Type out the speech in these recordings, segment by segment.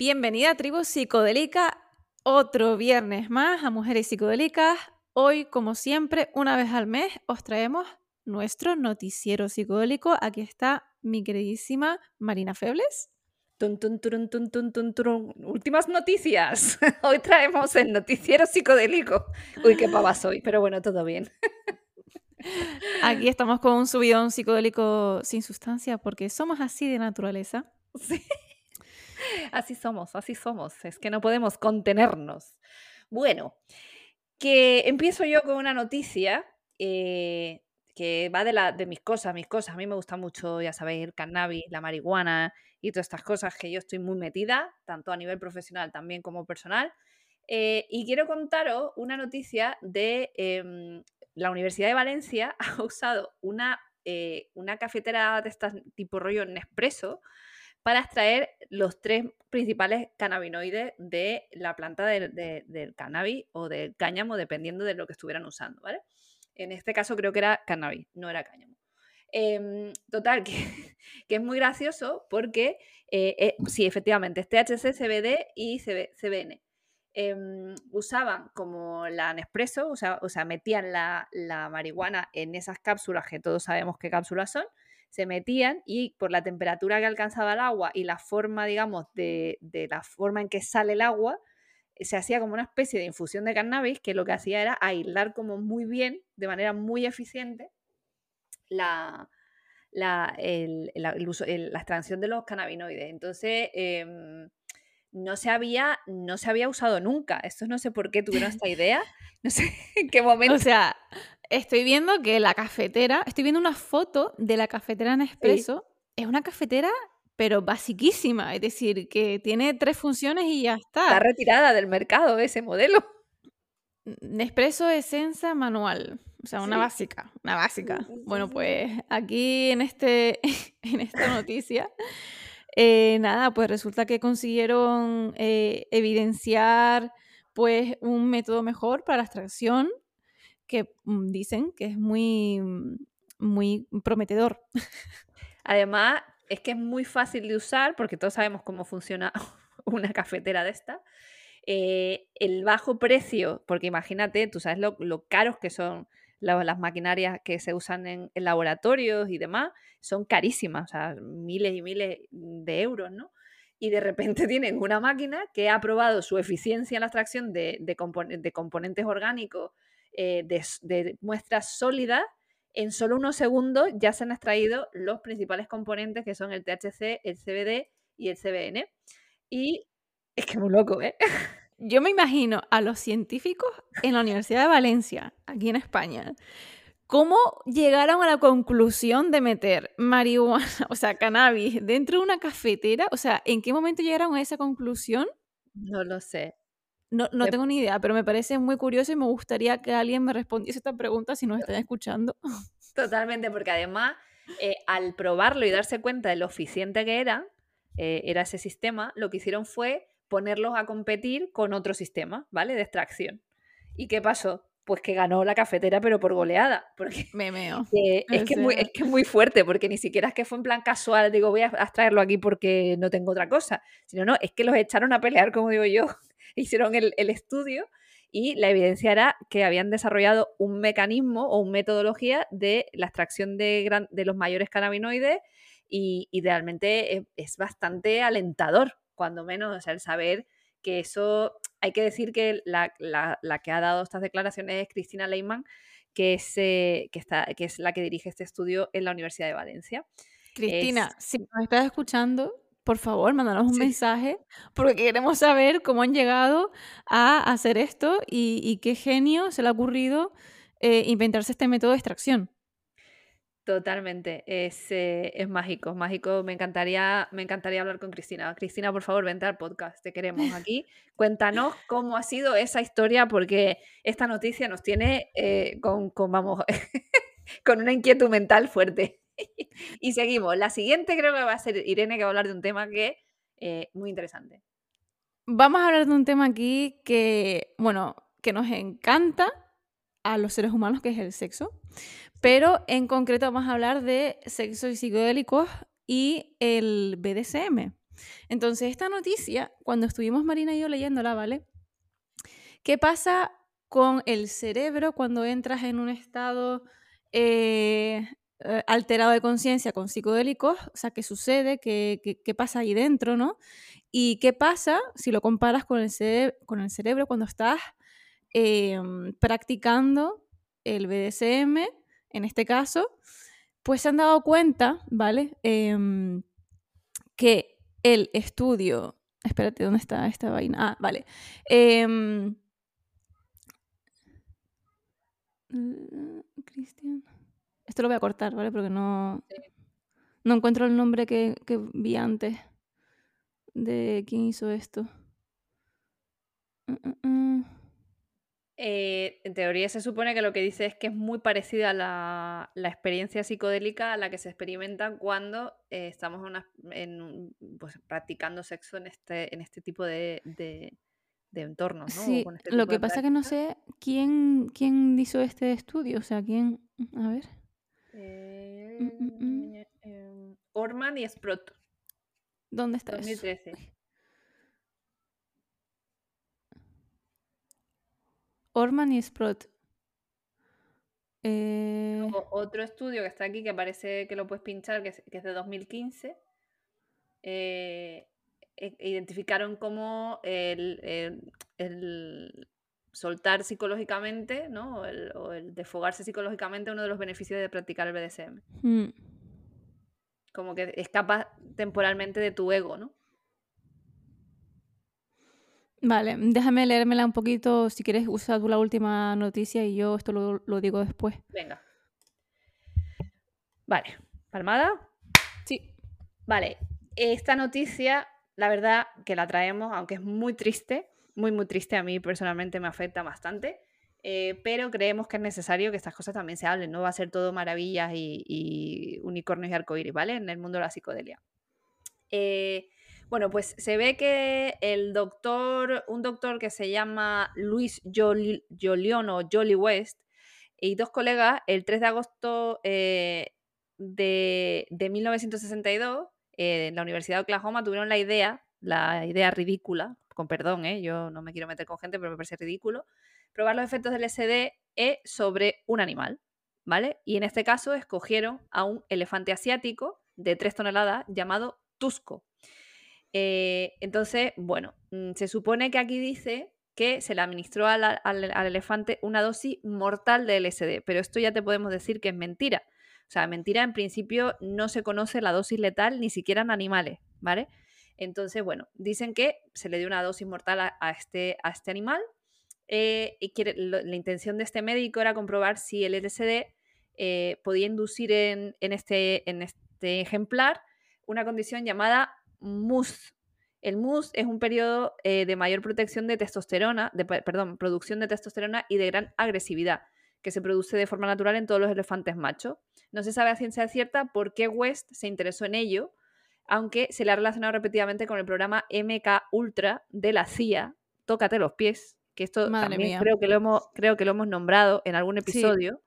Bienvenida a Tribu Psicodélica, otro viernes más a Mujeres Psicodélicas. Hoy, como siempre, una vez al mes, os traemos nuestro noticiero psicodélico. Aquí está mi queridísima Marina Febles. Tun, tun, tun. Últimas noticias. Hoy traemos el noticiero psicodélico. Uy, qué pava soy, pero bueno, todo bien. Aquí estamos con un subidón psicodélico sin sustancia porque somos así de naturaleza. Sí. Así somos, así somos. Es que no podemos contenernos. Bueno, que empiezo yo con una noticia eh, que va de, la, de mis cosas, mis cosas. A mí me gusta mucho, ya sabéis, el cannabis, la marihuana y todas estas cosas que yo estoy muy metida, tanto a nivel profesional también como personal. Eh, y quiero contaros una noticia de em, la Universidad de Valencia ha usado una, eh, una cafetera de estas tipo rollo Nespresso para extraer los tres principales cannabinoides de la planta del cannabis o del cáñamo, dependiendo de lo que estuvieran usando, ¿vale? En este caso creo que era cannabis, no era cáñamo. Em, total, que, es muy gracioso porque eh, eh, sí, efectivamente, es THC, CBD y CBN. Em, usaban como la Nespresso, o sea, metían la, la, marihuana en esas cápsulas que todos sabemos qué cápsulas son, se metían y por la temperatura que alcanzaba el agua y la forma, digamos, de, la forma en que sale el agua, se hacía como una especie de infusión de cannabis que lo que hacía era aislar como muy bien, de manera muy eficiente, la, la, extracción de los cannabinoides. Entonces, em, no, se había, no se había usado nunca. Esto no sé por qué tuvieron esta idea. No sé en qué momento. O sea, Estoy viendo que la cafetera, estoy viendo una foto de la cafetera Nespresso. Es una cafetera, pero basiquísima. Es decir, que tiene tres funciones y ya está. Está retirada del mercado ese modelo. Nespresso Esenza manual. O sea, una básica. Una básica. bueno, pues aquí en, este, en esta noticia. Eh, nada, pues resulta que consiguieron eh, evidenciar pues un método mejor para la extracción que mm, dicen que es muy, mm, muy prometedor. Además, es que es muy fácil de usar porque todos sabemos cómo funciona una cafetera de esta. Eh, el bajo precio, porque imagínate, tú sabes lo, caros que son las maquinarias que se usan en, laboratorios y demás, son carísimas, o sea, miles y miles de euros, ¿no? Y de repente tienen una máquina que ha probado su eficiencia en la extracción de, de componentes orgánicos eh, de, muestras sólidas, en solo unos segundos ya se han extraído los principales componentes que son el THC, el CBD y el CBN. Y es que muy loco, ¿eh? Yo me imagino a los científicos en la Universidad de Valencia, aquí en España, ¿Cómo llegaron a la conclusión de meter marihuana, o sea, cannabis, dentro de una cafetera? O sea, ¿en qué momento llegaron a esa conclusión? No lo sé. No, no tengo ni idea, pero me parece muy curioso y me gustaría que alguien me respondiese esta pregunta si nos están escuchando. Totalmente, porque además, eh, al probarlo y darse cuenta de lo eficiente que era, eh, era ese sistema, lo que hicieron fue ponerlos a competir con otro sistema, ¿vale? De extracción. ¿Y qué pasó? Pues que ganó la cafetera, pero por goleada. Porque me meo. es, que muy, es que es muy fuerte, porque ni siquiera es que fue en plan casual, digo, voy a extraerlo aquí porque no tengo otra cosa. Sino, no, es que los echaron a pelear, como digo yo, hicieron el, estudio y la evidencia era que habían desarrollado un mecanismo o una metodología de la extracción de, de los mayores cannabinoides y, realmente es, bastante alentador, cuando menos, el saber que eso, hay que decir que la, que ha dado estas declaraciones es Cristina Leyman, que es, eh, que, está, que es la que dirige este estudio en la Universidad de Valencia. Cristina, si nos estás escuchando, por favor, mándanos un mensaje, porque queremos saber cómo han llegado a hacer esto y, qué genio se le ha ocurrido eh, inventarse este método de extracción. Totalmente, es, eh, es, mágico, mágico. Me encantaría, me encantaría hablar con Cristina. Cristina, por favor, vente al podcast, te queremos aquí. Cuéntanos cómo ha sido esa historia, porque esta noticia nos tiene eh, con, con, vamos, con una inquietud mental fuerte. y seguimos. La siguiente creo que va a ser Irene, que va a hablar de un tema que es eh, muy interesante. Vamos a hablar de un tema aquí que, bueno, que nos encanta a los seres humanos, que es el sexo. Pero en concreto vamos a hablar de sexo y psicodélicos y el BDSM. Entonces, esta noticia, cuando estuvimos Marina y yo leyéndola, ¿vale? ¿Qué pasa con el cerebro cuando entras en un estado eh, eh, alterado de conciencia con psicodélicos? O sea, ¿qué sucede? ¿Qué, pasa ahí dentro, no? ¿Y qué pasa si lo comparas con el, cerebro cuando estás em, practicando el BDSM, en este caso? Pues se han dado cuenta, ¿vale? Em, que el estudio. Espérate, ¿dónde está esta vaina? Ah, vale. Mm, Cristian. Esto lo voy a cortar, ¿vale? Porque no. No encuentro el nombre que, que vi antes de quién hizo esto. Mm, mm, eh, en teoría se supone que lo que dice es que es muy parecida la, la experiencia psicodélica a la que se experimenta cuando eh, estamos en, pues, practicando sexo en este, en este tipo de, de, entornos. ¿no? Sí, este lo que pasa es que no sé quién, quién hizo este estudio, o sea, quién... A ver. Eh, em, Orman y Sprott. ¿Dónde está 2013. Orman y Sprott. Eh, otro estudio que está aquí que parece que lo puedes pinchar, que es, de 2015. Eh, e, identificaron como el, soltar psicológicamente, ¿no? O el, desfogarse psicológicamente uno de los beneficios de practicar el BDSM. Hmm. Como que escapas temporalmente de tu ego, ¿no? Vale, déjame leérmela un poquito. Si quieres, usa tú la última noticia y yo esto lo, digo después. Venga. Vale, ¿palmada? Sí. Vale, esta noticia, la verdad que la traemos, aunque es muy triste, muy, muy triste, a mí personalmente me afecta bastante, eh, pero creemos que es necesario que estas cosas también se hablen, no va a ser todo maravillas y, y unicornios y arcoíris, ¿vale? En el mundo de la psicodelia. Eh, bueno, pues se ve que el doctor, un doctor que se llama Luis Jolion o Jolly West, y dos colegas, el 3 de agosto eh, de, 1962, eh, en la Universidad de Oklahoma, tuvieron la idea, la idea ridícula, con perdón, eh, yo no me quiero meter con gente, pero me parece ridículo, probar los efectos del SD sobre un animal, ¿vale? Y en este caso escogieron a un elefante asiático de 3 toneladas llamado Tusco. Eh, entonces, bueno, mm, se supone que aquí dice que se le administró al, elefante una dosis mortal de LSD, pero esto ya te podemos decir que es mentira. O sea, mentira, en principio no se conoce la dosis letal ni siquiera en animales, ¿vale? Entonces, bueno, dicen que se le dio una dosis mortal a, este, a este, animal eh, y la intención de este médico era comprobar si el LSD eh, podía inducir en, este, en este ejemplar una condición llamada MUS. El MUS es un periodo eh, de mayor protección de testosterona, de, perdón, producción de testosterona y de gran agresividad, que se produce de forma natural en todos los elefantes machos. No se sabe a ciencia cierta por qué West se interesó en ello, aunque se le ha relacionado repetidamente con el programa MK Ultra de la CIA, Tócate los pies, que esto también creo que, lo hemos, creo que lo hemos nombrado en algún episodio,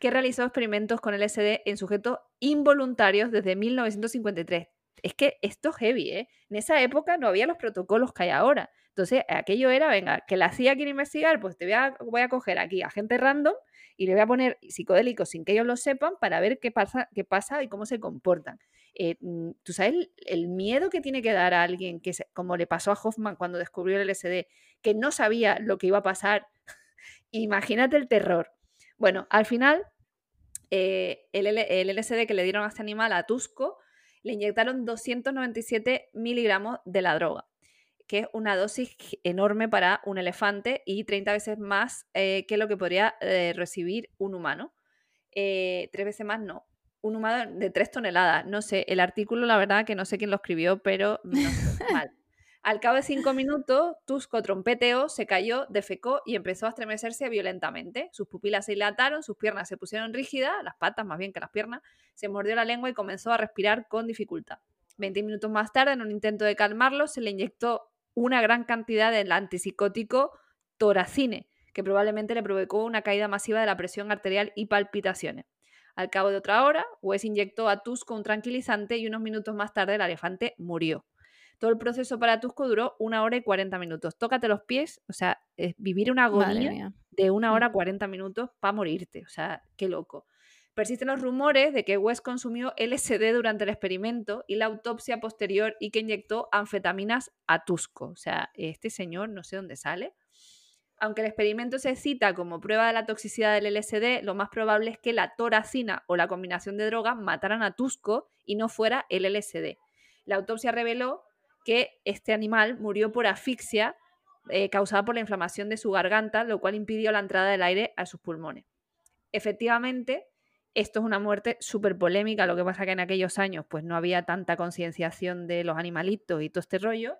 que realizó experimentos con LSD en sujetos involuntarios desde 1953 es que esto es heavy, ¿eh? En esa época no había los protocolos que hay ahora. Entonces, aquello era, venga, que la CIA quiere investigar, pues te voy a, voy a coger aquí a gente random y le voy a poner psicodélicos sin que ellos lo sepan para ver qué pasa, qué pasa y cómo se comportan. Eh, mm, ¿Tú sabes el, miedo que tiene que dar a alguien, que como le pasó a Hoffman cuando descubrió el LSD, que no sabía lo que iba a pasar? Imagínate el terror. Bueno, al final, eh, el, el, LSD que le dieron a este animal, a Tusco, le inyectaron 297 miligramos de la droga, que es una dosis enorme para un elefante y 30 veces más eh, que lo que podría eh, recibir un humano. Eh, tres veces más no. Un humano de 3 toneladas. No sé, el artículo, la verdad que no sé quién lo escribió, pero no sé, mal. Al cabo de cinco minutos, Tusco trompeteó, se cayó, defecó y empezó a estremecerse violentamente. Sus pupilas se dilataron, sus piernas se pusieron rígidas, las patas más bien que las piernas, se mordió la lengua y comenzó a respirar con dificultad. Veinte minutos más tarde, en un intento de calmarlo, se le inyectó una gran cantidad del antipsicótico toracine, que probablemente le provocó una caída masiva de la presión arterial y palpitaciones. Al cabo de otra hora, Wes inyectó a Tusco un tranquilizante y unos minutos más tarde el elefante murió. Todo el proceso para Tusco duró una hora y 40 minutos. Tócate los pies, o sea, vivir una agonía de una hora 40 minutos para morirte. O sea, qué loco. Persisten los rumores de que West consumió LSD durante el experimento y la autopsia posterior y que inyectó anfetaminas a Tusco. O sea, este señor no sé dónde sale. Aunque el experimento se cita como prueba de la toxicidad del LSD, lo más probable es que la toracina o la combinación de drogas mataran a Tusco y no fuera el LSD. La autopsia reveló que este animal murió por asfixia eh, causada por la inflamación de su garganta, lo cual impidió la entrada del aire a sus pulmones. Efectivamente, esto es una muerte súper polémica, lo que pasa que en aquellos años pues no había tanta concienciación de los animalitos y todo este rollo,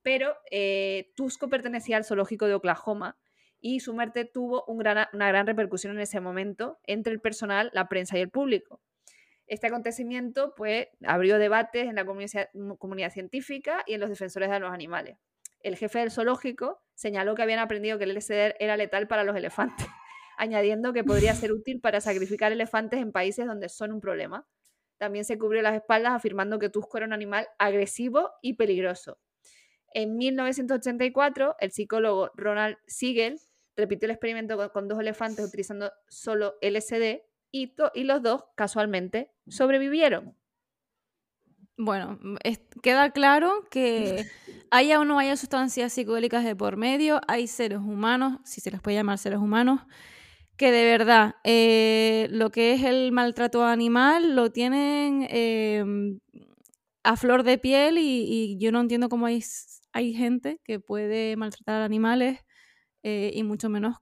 pero eh, Tusco pertenecía al zoológico de Oklahoma y su muerte tuvo una gran repercusión en ese momento entre el personal, la prensa y el público. Este acontecimiento pues, abrió debates en la comunidad científica y en los defensores de los animales. El jefe del zoológico señaló que habían aprendido que el LSD era letal para los elefantes añadiendo que podría ser útil para sacrificar elefantes en países donde son un problema. También se cubrió las espaldas afirmando que Tusco era un animal agresivo y peligroso. En 1984, el psicólogo Ronald Siegel repitió el experimento con, dos elefantes utilizando solo LSD y, y los dos, casualmente, sobrevivieron. Bueno, queda claro que haya o no haya sustancias psicodélicas de por medio, hay seres humanos, si se les puede llamar seres humanos, que de verdad eh, lo que es el maltrato animal lo tienen em, a flor de piel y, yo no entiendo cómo hay, hay gente que puede maltratar animales eh, y mucho menos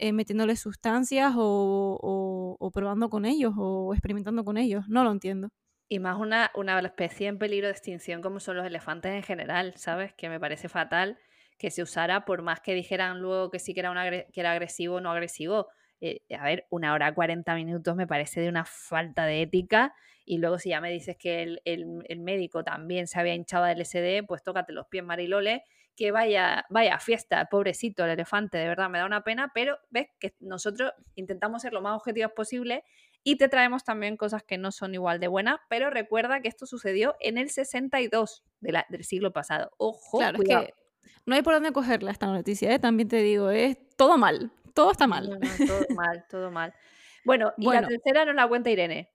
eh, sustancias o, probando con ellos o experimentando con ellos. No lo entiendo. Y más una, una especie en peligro de extinción como son los elefantes en general, ¿sabes? Que me parece fatal que se usara, por más que dijeran luego que sí que era, una, que era agresivo o no agresivo. Eh, a ver, una hora 40 minutos me parece de una falta de ética. Y luego si ya me dices que el, el, médico también se había hinchado del SD, pues tócate los pies, Marilole, que vaya, vaya fiesta, pobrecito el elefante, de verdad me da una pena, pero ves que nosotros intentamos ser lo más objetivos posible y te traemos también cosas que no son igual de buenas, pero recuerda que esto sucedió en el 62 de la, del siglo pasado. Ojo, claro, cuidado. Es que no hay por dónde cogerla esta noticia, ¿eh? también te digo, es todo mal, todo está mal. todo mal, todo mal. Bueno, y la tercera no la cuenta Irene.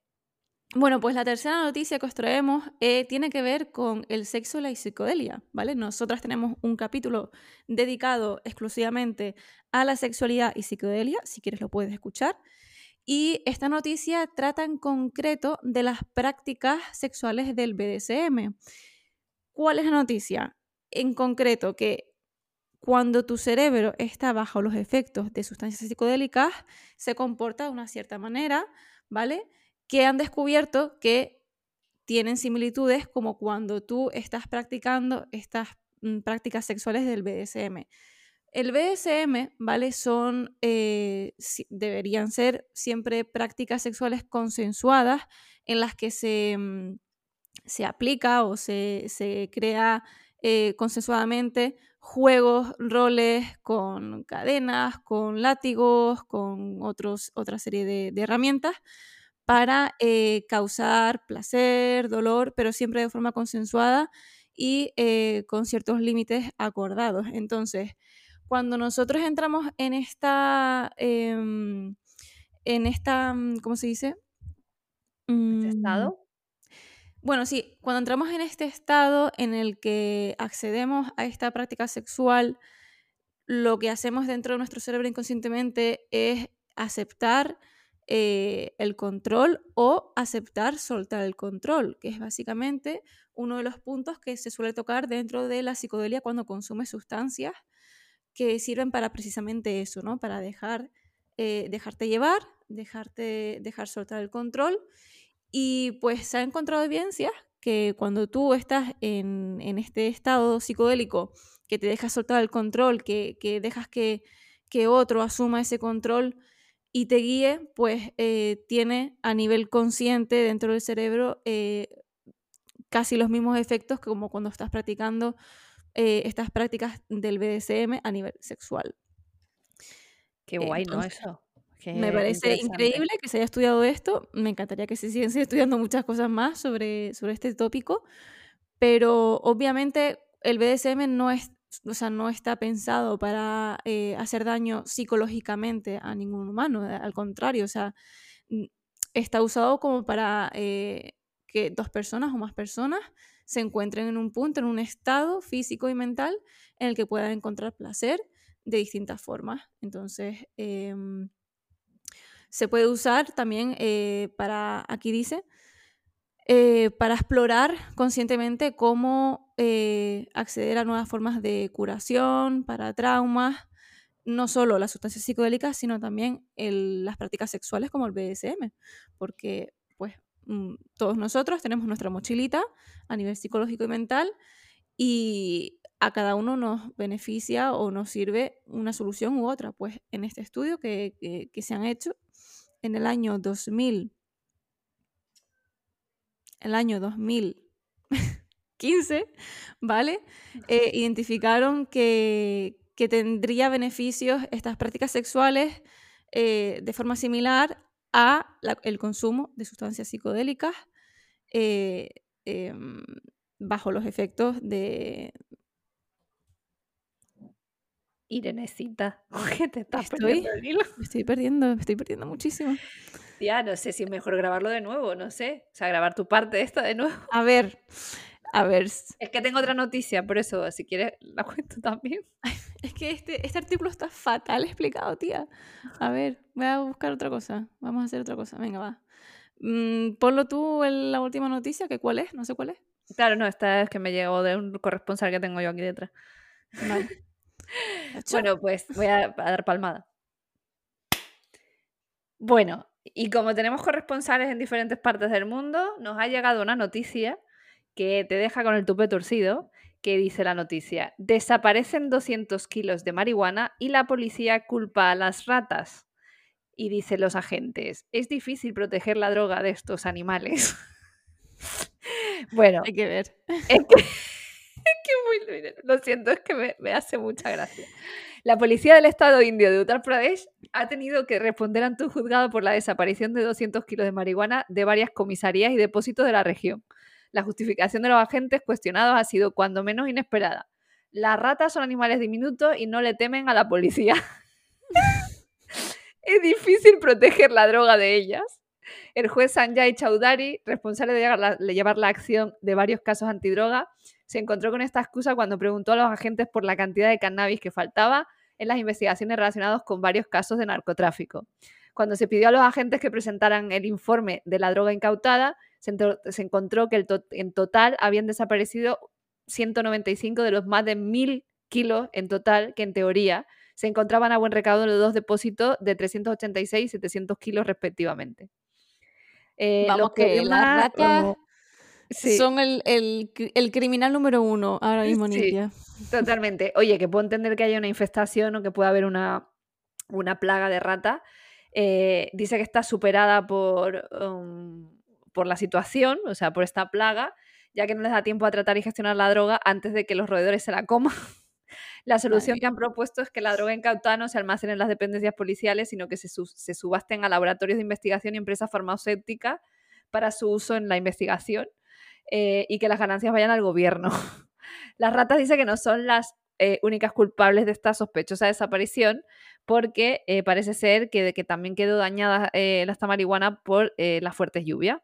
Bueno, pues la tercera noticia que os traemos eh, tiene que ver con el sexo y la psicodelia, ¿vale? Nosotras tenemos un capítulo dedicado exclusivamente a la sexualidad y psicodelia, si quieres lo puedes escuchar. Y esta noticia trata en concreto de las prácticas sexuales del BDSM. ¿Cuál es la noticia? en concreto que cuando tu cerebro está bajo los efectos de sustancias psicodélicas, se comporta de una cierta manera, ¿vale? Que han descubierto que tienen similitudes como cuando tú estás practicando estas mm, prácticas sexuales del BDSM. El BDSM, ¿vale? Son, eh, deberían ser siempre prácticas sexuales consensuadas en las que se, mm, se aplica o se, se crea eh, consensuadamente juegos, roles con cadenas, con látigos, con otros, otra serie de, herramientas para eh, causar placer, dolor, pero siempre de forma consensuada y eh, con ciertos límites acordados. Entonces, cuando nosotros entramos en esta, em, en esta, ¿cómo se dice? ¿Este mm, estado? Bueno, sí, cuando entramos en este estado en el que accedemos a esta práctica sexual, lo que hacemos dentro de nuestro cerebro inconscientemente es aceptar eh, el control o aceptar soltar el control, que es básicamente uno de los puntos que se suele tocar dentro de la psicodelia cuando consume sustancias que sirven para precisamente eso, ¿no? Para dejar, eh, dejarte llevar, dejarte, dejar soltar el control y pues se ha encontrado evidencias que cuando tú estás en, este estado psicodélico, que te dejas soltar el control, que, dejas que, otro asuma ese control y te guíe, pues eh, tiene a nivel consciente dentro del cerebro eh, casi los mismos efectos que como cuando estás practicando eh, estas prácticas del BDSM a nivel sexual. Qué guay, ¿no? Eso. Me parece increíble que se haya estudiado esto. Me encantaría que se sigan estudiando muchas cosas más sobre, sobre este tópico. Pero obviamente el BDSM no, es, o sea, no está pensado para eh, hacer daño psicológicamente a ningún humano. Eh, al contrario, o sea, está usado como para eh, que dos personas o más personas se encuentren en un punto, en un estado físico y mental en el que puedan encontrar placer de distintas formas. Entonces, em, se puede usar también para, aquí dice, eh, para explorar conscientemente cómo eh, acceder a nuevas formas de curación, para traumas, no solo las sustancias psicodélicas, sino también las prácticas sexuales como el BDSM, porque pues mm, todos nosotros tenemos nuestra mochilita a nivel psicológico y mental y a cada uno nos beneficia o nos sirve una solución u otra. Pues en este estudio que, que se han hecho en el año 2000, el año 2015, ¿vale? Eh, identificaron que, tendría beneficios estas prácticas sexuales eh, de forma similar a el consumo de sustancias psicodélicas eh, em, bajo los efectos de, Irenecita, ¿qué te estás estoy, perdiendo Me estoy perdiendo, me estoy perdiendo muchísimo. Ya, no sé si es mejor grabarlo de nuevo, no sé. O sea, grabar tu parte de esta de nuevo. A ver, a ver. Es que tengo otra noticia, por eso, si quieres, la cuento también. es que este, este artículo está fatal explicado, tía. A ver, voy a buscar otra cosa. Vamos a hacer otra cosa. Venga, va. Mm, ponlo tú en la última noticia, que cuál es, no sé cuál es. Claro, no, esta es que me llegó de un corresponsal que tengo yo aquí detrás. Vale. Bueno, pues voy a, dar palmada. Bueno, y como tenemos corresponsales en diferentes partes del mundo, nos ha llegado una noticia que te deja con el tupe torcido, que dice la noticia, desaparecen 200 kilos de marihuana y la policía culpa a las ratas. Y dicen los agentes, es difícil proteger la droga de estos animales. bueno, hay que ver. que lo siento, es que me, hace mucha gracia. La policía del estado indio de Uttar Pradesh ha tenido que responder ante un juzgado por la desaparición de 200 kilos de marihuana de varias comisarías y depósitos de la región. La justificación de los agentes cuestionados ha sido cuando menos inesperada. Las ratas son animales diminutos y no le temen a la policía. es difícil proteger la droga de ellas. El juez Sanjay Chaudhary, responsable de llevar la acción de varios casos antidroga, se encontró con esta excusa cuando preguntó a los agentes por la cantidad de cannabis que faltaba en las investigaciones relacionadas con varios casos de narcotráfico. Cuando se pidió a los agentes que presentaran el informe de la droga incautada, se, encontró que en total habían desaparecido 195 de los más de 1.000 kilos en total que en teoría se encontraban a buen recaudo en los dos depósitos de 386 y 700 kilos respectivamente. Eh, Vamos, que las ratas son el, criminal número uno ahora mismo, sí, Totalmente. Oye, que puedo entender que haya una infestación o que pueda haber una, una plaga de rata. Eh, dice que está superada por, um, por la situación, o sea, por esta plaga, ya que no les da tiempo a tratar y gestionar la droga antes de que los roedores se la coman. La solución que han propuesto es que la droga incautada no se almacene en las dependencias policiales, sino que se, se subasten a laboratorios de investigación y empresas farmacéuticas para su uso en la investigación eh, y que las ganancias vayan al gobierno. las ratas dice que no son las eh, únicas culpables de esta sospechosa desaparición, porque eh, parece ser que, también quedó dañada esta marihuana por las fuertes lluvias.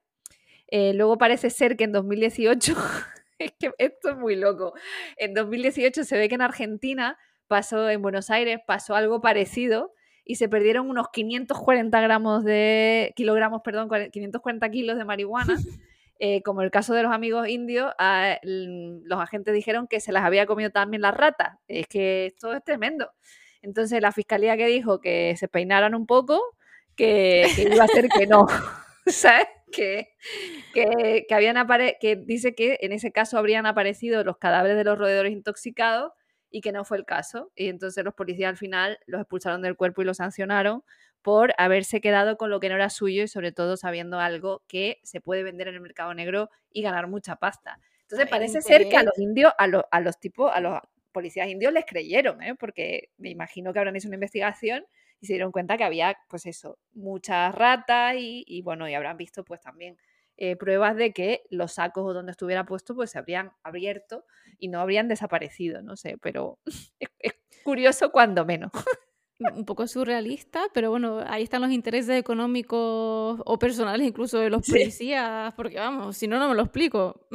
luego parece ser que en 2018, es que esto es muy loco, en 2018 se ve que en Argentina pasó, en Buenos Aires, pasó algo parecido y se perdieron unos 540 gramos de, kilogramos, perdón, 540 kilos de marihuana. Eh, como el caso de los amigos indios, los agentes dijeron que se las había comido también las ratas. Es que esto es tremendo. Entonces la fiscalía que dijo que se peinaran un poco, que, iba a ser que no. ¿Sabes? Que, que, habían que dice que en ese caso habrían aparecido los cadáveres de los roedores intoxicados y que no fue el caso. Y entonces los policías al final los expulsaron del cuerpo y los sancionaron por haberse quedado con lo que no era suyo y sobre todo sabiendo algo que se puede vender en el mercado negro y ganar mucha pasta. Entonces parece ser que a los indios, a, los, a los tipos, a los policías indios les creyeron, ¿eh? porque me imagino que habrán hecho una investigación y se dieron cuenta que había, pues eso, muchas ratas y, bueno, y habrán visto pues también eh, pruebas de que los sacos o donde estuviera puesto pues se habrían abierto y no habrían desaparecido, no sé, pero es curioso cuando menos. Un poco surrealista, pero bueno, ahí están los intereses económicos o personales incluso de los policías, porque vamos, si no, no me lo explico.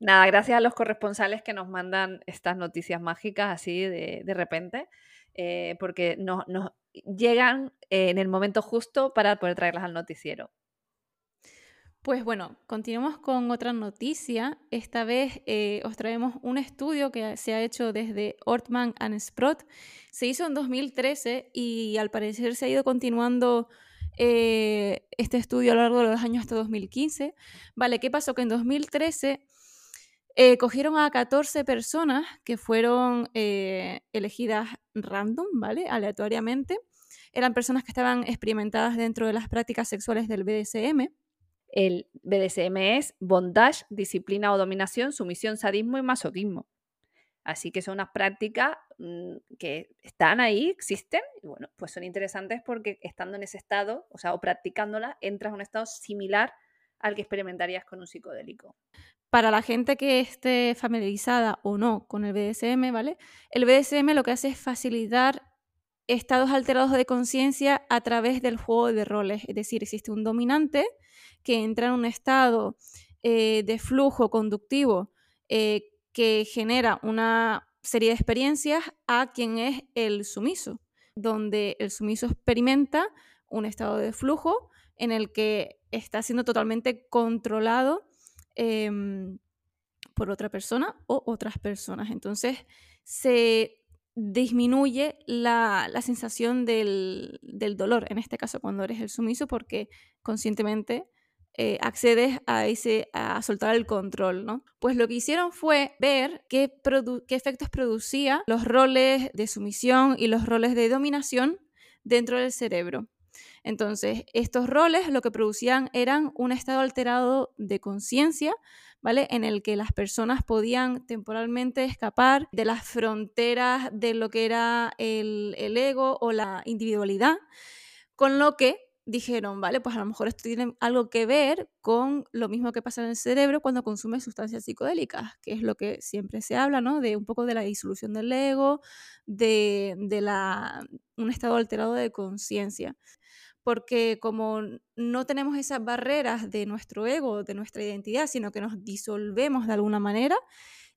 Nada, gracias a los corresponsales que nos mandan estas noticias mágicas así de, repente, eh, porque nos, nos llegan en el momento justo para poder traerlas al noticiero. Pues bueno, continuamos con otra noticia. Esta vez eh, os traemos un estudio que se ha hecho desde Ortman and Sprott. Se hizo en 2013 y al parecer se ha ido continuando eh, este estudio a lo largo de los años hasta 2015. Vale, ¿qué pasó? Que en 2013 eh, cogieron a 14 personas que fueron elegidas random, ¿vale? Aleatoriamente. Eran personas que estaban experimentadas dentro de las prácticas sexuales del BDSM el BDSM es bondage, disciplina o dominación, sumisión, sadismo y masoquismo. Así que son unas prácticas mm, que están ahí, existen, y bueno, pues son interesantes porque estando en ese estado, o sea, o practicándola, entras a un estado similar al que experimentarías con un psicodélico. Para la gente que esté familiarizada o no con el BDSM, ¿vale? El BDSM lo que hace es facilitar estados alterados de conciencia a través del juego de roles. Es decir, existe un dominante que entra en un estado eh, de flujo conductivo eh, que genera una serie de experiencias a quien es el sumiso, donde el sumiso experimenta un estado de flujo en el que está siendo totalmente controlado em, por otra persona o otras personas. Entonces se disminuye la, sensación del, del, dolor, en este caso cuando eres el sumiso, porque conscientemente eh, accedes a, ese, a soltar el control, ¿no? Pues lo que hicieron fue ver qué, efectos producía los roles de sumisión y los roles de dominación dentro del cerebro. Entonces, estos roles lo que producían eran un estado alterado de conciencia, ¿vale? En el que las personas podían temporalmente escapar de las fronteras de lo que era el ego o la individualidad, con lo que dijeron, vale, pues a lo mejor esto tiene algo que ver con lo mismo que pasa en el cerebro cuando consume sustancias psicodélicas, que es lo que siempre se habla, ¿no? De un poco de la disolución del ego, de, de la, un estado alterado de conciencia. Porque como no tenemos esas barreras de nuestro ego, de nuestra identidad, sino que nos disolvemos de alguna manera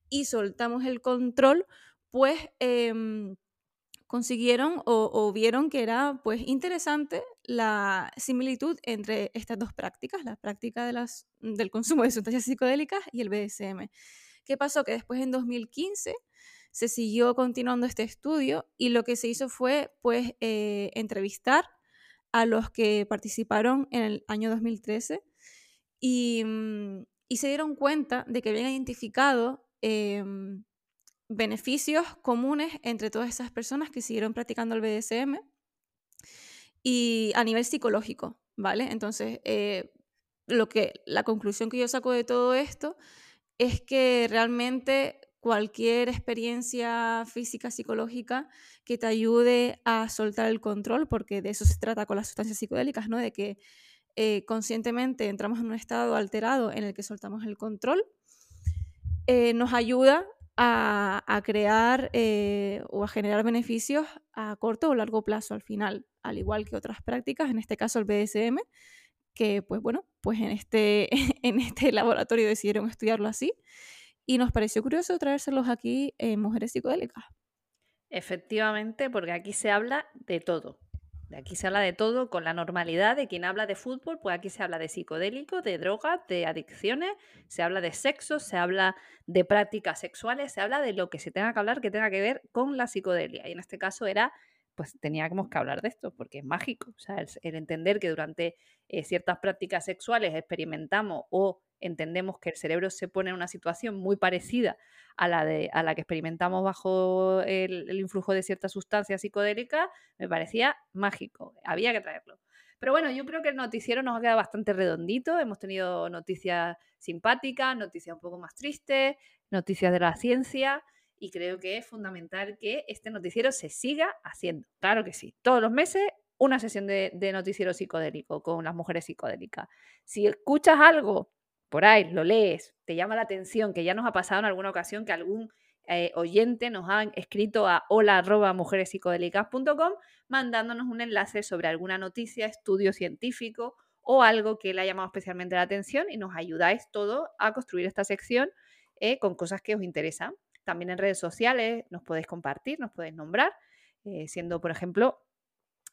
y soltamos el control, pues... Em, consiguieron o, vieron que era pues interesante la similitud entre estas dos prácticas, la práctica de las, del consumo de sustancias psicodélicas y el BDSM. ¿Qué pasó? Que después en 2015 se siguió continuando este estudio y lo que se hizo fue pues eh, entrevistar a los que participaron en el año 2013 y, mm, y se dieron cuenta de que habían identificado em, beneficios comunes entre todas esas personas que siguieron practicando el BDSM y a nivel psicológico, ¿vale? Entonces, eh, lo que, la conclusión que yo saco de todo esto es que realmente cualquier experiencia física, psicológica que te ayude a soltar el control, porque de eso se trata con las sustancias psicodélicas, ¿no? De que eh, conscientemente entramos en un estado alterado en el que soltamos el control, eh, nos ayuda a, crear eh, o a generar beneficios a corto o largo plazo al final, al igual que otras prácticas, en este caso el BDSM, que pues bueno, pues en este, en este laboratorio decidieron estudiarlo así y nos pareció curioso traérselos aquí en Mujeres Psicodélicas. Efectivamente, porque aquí se habla de todo. Aquí se habla de todo con la normalidad de quien habla de fútbol, pues aquí se habla de psicodélico, de drogas, de adicciones, se habla de sexo, se habla de prácticas sexuales, se habla de lo que se tenga que hablar que tenga que ver con la psicodelia. Y en este caso era, pues teníamos que hablar de esto, porque es mágico. O sea, el, entender que durante eh, ciertas prácticas sexuales experimentamos o entendemos que el cerebro se pone en una situación muy parecida a la, de, a la que experimentamos bajo el, influjo de ciertas sustancias psicodélicas, me parecía mágico, había que traerlo. Pero bueno, yo creo que el noticiero nos ha quedado bastante redondito, hemos tenido noticias simpáticas, noticias un poco más tristes, noticias de la ciencia y creo que es fundamental que este noticiero se siga haciendo. Claro que sí. Todos los meses una sesión de, noticiero psicodélico con las mujeres psicodélicas. Si escuchas algo por ahí, lo lees, te llama la atención, que ya nos ha pasado en alguna ocasión que algún eh, oyente nos ha escrito a hola mandándonos un enlace sobre alguna noticia, estudio científico o algo que le ha llamado especialmente la atención y nos ayudáis todo a construir esta sección eh, con cosas que os interesan. También en redes sociales nos podéis compartir, nos podéis nombrar, eh, siendo, por ejemplo,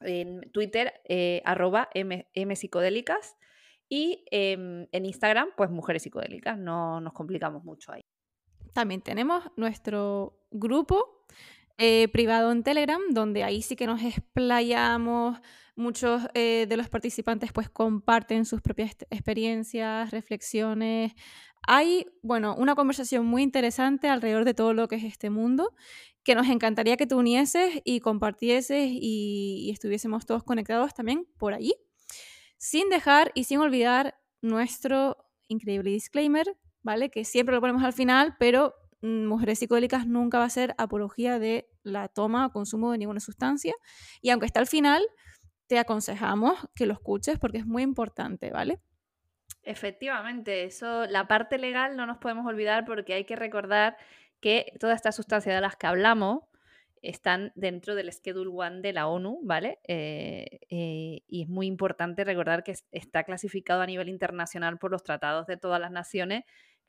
en Twitter, eh, arroba M, psicodélicas, y em, en Instagram, pues mujeres psicodélicas. No nos complicamos mucho ahí. También tenemos nuestro grupo eh, privado en Telegram, donde ahí sí que nos explayamos. Muchos de los participantes pues comparten sus propias experiencias, reflexiones, hay, bueno, una conversación muy interesante alrededor de todo lo que es este mundo, que nos encantaría que te unieses y compartieses y, estuviésemos todos conectados también por allí. Sin dejar y sin olvidar nuestro increíble disclaimer, ¿vale? Que siempre lo ponemos al final, pero mm, Mujeres Psicodélicas nunca va a ser apología de la toma o consumo de ninguna sustancia. Y aunque está al final, te aconsejamos que lo escuches porque es muy importante, ¿vale? Efectivamente, eso, la parte legal no nos podemos olvidar porque hay que recordar que todas estas sustancias de las que hablamos están dentro del Schedule One de la ONU, ¿vale? Eh, eh, y es muy importante recordar que está clasificado a nivel internacional por los tratados de todas las naciones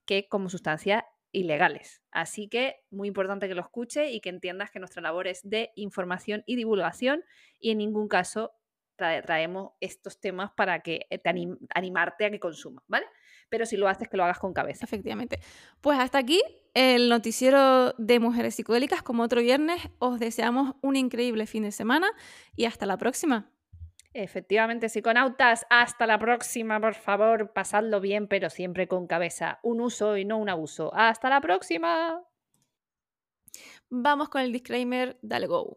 que como sustancias ilegales. Así que muy importante que lo escuche y que entiendas que nuestra labor es de información y divulgación y en ningún caso traemos estos temas para que eh, te animarte a que consumas, ¿vale? Pero si lo haces, que lo hagas con cabeza. Efectivamente. Pues hasta aquí el noticiero de Mujeres Psicodélicas. Como otro viernes, os deseamos un increíble fin de semana y hasta la próxima. Efectivamente, psiconautas, hasta la próxima, por favor, pasadlo bien, pero siempre con cabeza. Un uso y no un abuso. Hasta la próxima. Vamos con el disclaimer, dale go.